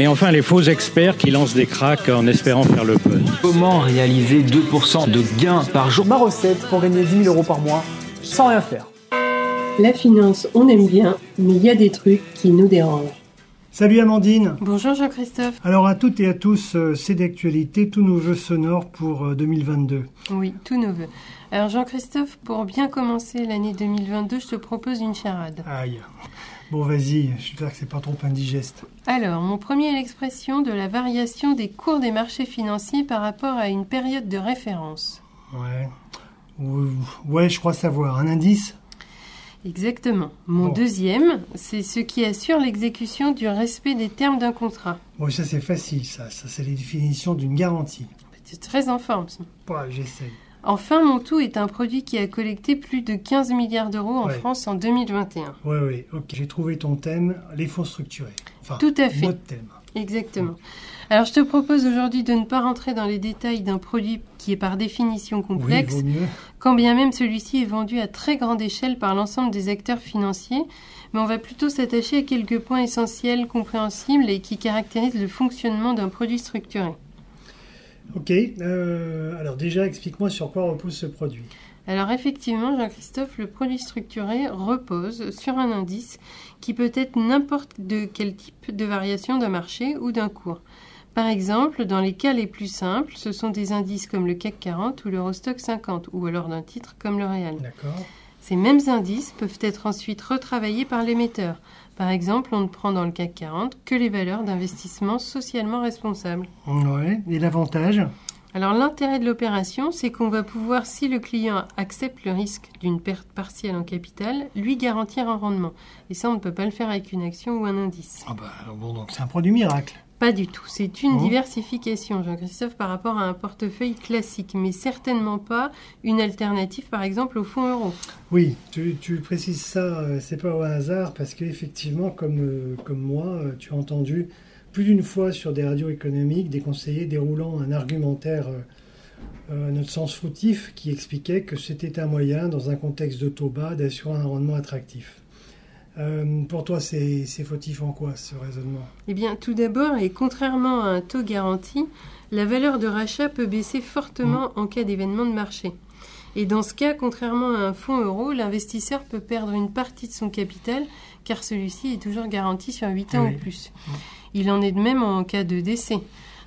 Et enfin, les faux experts qui lancent des cracks en espérant faire le buzz. Comment réaliser 2% de gains par jour Ma recette pour gagner 10 000 euros par mois sans rien faire. La finance, on aime bien, mais il y a des trucs qui nous dérangent. Salut Amandine. Bonjour Jean-Christophe. Alors à toutes et à tous, euh, c'est d'actualité, tous nos jeux sonores pour euh, 2022. Oui, tous nos voeux. Alors Jean-Christophe, pour bien commencer l'année 2022, je te propose une charade. Aïe. Bon vas-y, j'espère que c'est pas trop indigeste. Alors, mon premier est l'expression de la variation des cours des marchés financiers par rapport à une période de référence. Ouais. Ou- Ouais, je crois savoir. Un indice? Exactement. Mon Bon. deuxième, c'est ce qui assure l'exécution du respect des termes d'un contrat. Bon, ça c'est facile, ça. Ça c'est les définitions d'une garantie. C'est très en forme. ça. Ouais, j'essaye. Enfin, mon tout est un produit qui a collecté plus de 15 milliards d'euros en Ouais. France en 2021. Ouais, ouais, ok. J'ai trouvé ton thème, les fonds structurés. Enfin, Tout à fait. Notre thème. Exactement. Alors, je te propose aujourd'hui de ne pas rentrer dans les détails d'un produit qui est par définition complexe, Oui, vaut mieux. quand bien même celui-ci est vendu à très grande échelle par l'ensemble des acteurs financiers, mais on va plutôt s'attacher à quelques points essentiels, compréhensibles et qui caractérisent le fonctionnement d'un produit structuré. Ok. euh, alors déjà, explique-moi sur quoi repose ce produit. Alors effectivement, Jean-Christophe, le produit structuré repose sur un indice qui peut être n'importe de quel type de variation d'un marché ou d'un cours. Par exemple, dans les cas les plus simples, ce sont des indices comme le CAC 40 ou l'Eurostock 50, ou alors d'un titre comme le Real. D'accord. Ces mêmes indices peuvent être ensuite retravaillés par l'émetteur. Par exemple, on ne prend dans le CAC 40 que les valeurs d'investissement socialement responsables. Ouais. Et l'avantage? Alors l'intérêt de l'opération, c'est qu'on va pouvoir, si le client accepte le risque d'une perte partielle en capital, lui garantir un rendement. Et ça, on ne peut pas le faire avec une action ou un indice. Ah bah bon, donc c'est un produit miracle. Pas du tout. C'est une Oh. diversification, Jean-Christophe, par rapport à un portefeuille classique, mais certainement pas une alternative, par exemple, au fonds euro. Oui, tu, tu précises ça, euh, c'est pas au hasard, parce qu'effectivement, comme, euh, comme moi, euh, tu as entendu plus d'une fois sur des radios économiques des conseillers déroulant un argumentaire, euh, à notre sens fautif, qui expliquait que c'était un moyen, dans un contexte de taux bas, d'assurer un rendement attractif. Euh, pour toi, c'est fautif en quoi ce raisonnement? Eh bien, tout d'abord, et contrairement à un taux garanti, la valeur de rachat peut baisser fortement en cas d'événement de marché. Et dans ce cas, contrairement à un fonds euro, l'investisseur peut perdre une partie de son capital car celui-ci est toujours garanti sur 8 ans Oui. ou plus. Il en est de même en cas de décès.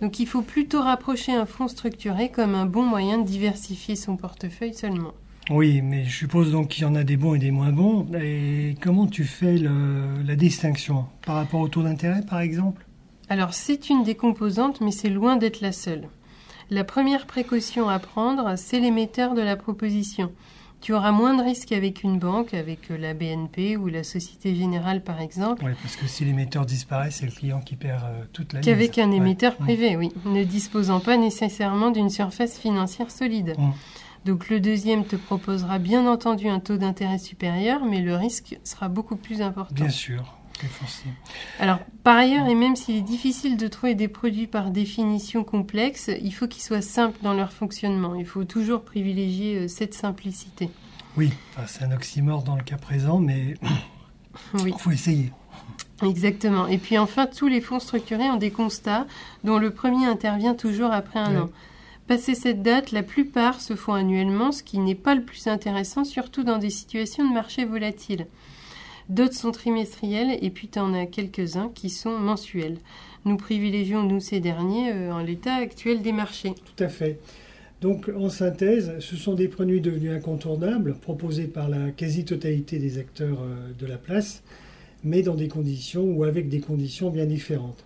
Donc il faut plutôt rapprocher un fonds structuré comme un bon moyen de diversifier son portefeuille seulement. Oui, mais je suppose donc qu'il y en a des bons et des moins bons. Et comment tu fais le- la distinction Par rapport au taux d'intérêt, par exemple? Alors c'est une des composantes, mais c'est loin d'être la seule. La première précaution à prendre, c'est l'émetteur de la proposition. Tu auras moins de risques avec une banque, avec euh, la BNP ou la Société Générale par exemple, Oui, parce que si l'émetteur disparaît, c'est le client qui perd euh, toute la qu'avec un émetteur Mm. privé, oui, ne disposant pas nécessairement d'une surface financière solide. Mm. Donc le deuxième te proposera bien entendu un taux d'intérêt supérieur, mais le risque sera beaucoup plus important. Bien sûr. Alors, par ailleurs, et même s'il est difficile de trouver des produits par définition complexes, il faut qu'ils soient simples dans leur fonctionnement. Il faut toujours privilégier euh, cette simplicité. Oui, enfin, c'est un oxymore dans le cas présent, mais Oui, il faut essayer. exactement. Et puis enfin, tous les fonds structurés ont des constats dont le premier intervient toujours après un an. Passé cette date, la plupart se font annuellement, ce qui n'est pas le plus intéressant, surtout dans des situations de marché volatiles. D'autres sont trimestriels et puis tu en as quelques-uns qui sont mensuels. Nous privilégions, nous, ces derniers euh, en l'état actuel des marchés. Tout à fait. Donc, en synthèse, ce sont des produits devenus incontournables, proposés par la quasi-totalité des acteurs euh, de la place, mais dans des conditions ou avec des conditions bien différentes.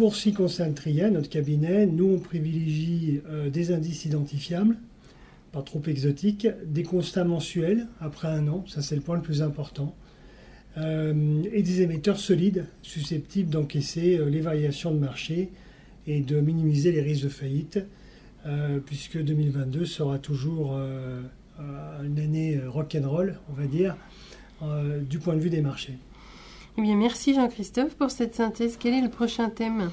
Pour ce qui concerne Tria, notre cabinet, nous, on privilégie euh, des indices identifiables, pas trop exotiques, des constats mensuels après un an, ça c'est le point le plus important, euh, et des émetteurs solides, susceptibles d'encaisser euh, les variations de marché et de minimiser les risques de faillite, puisque 2022 sera toujours une année rock'n'roll, on va dire, du point de vue des marchés. Eh bien, merci Jean-Christophe pour cette synthèse. Quel est le prochain thème?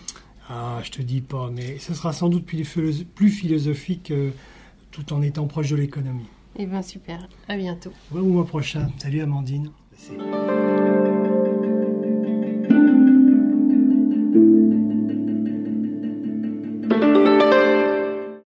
Ah, je te dis pas, mais ce sera sans doute plus, philo- plus philosophique euh, tout en étant proche de l'économie. Eh bien, super. À bientôt. Au mois prochain. Salut Amandine.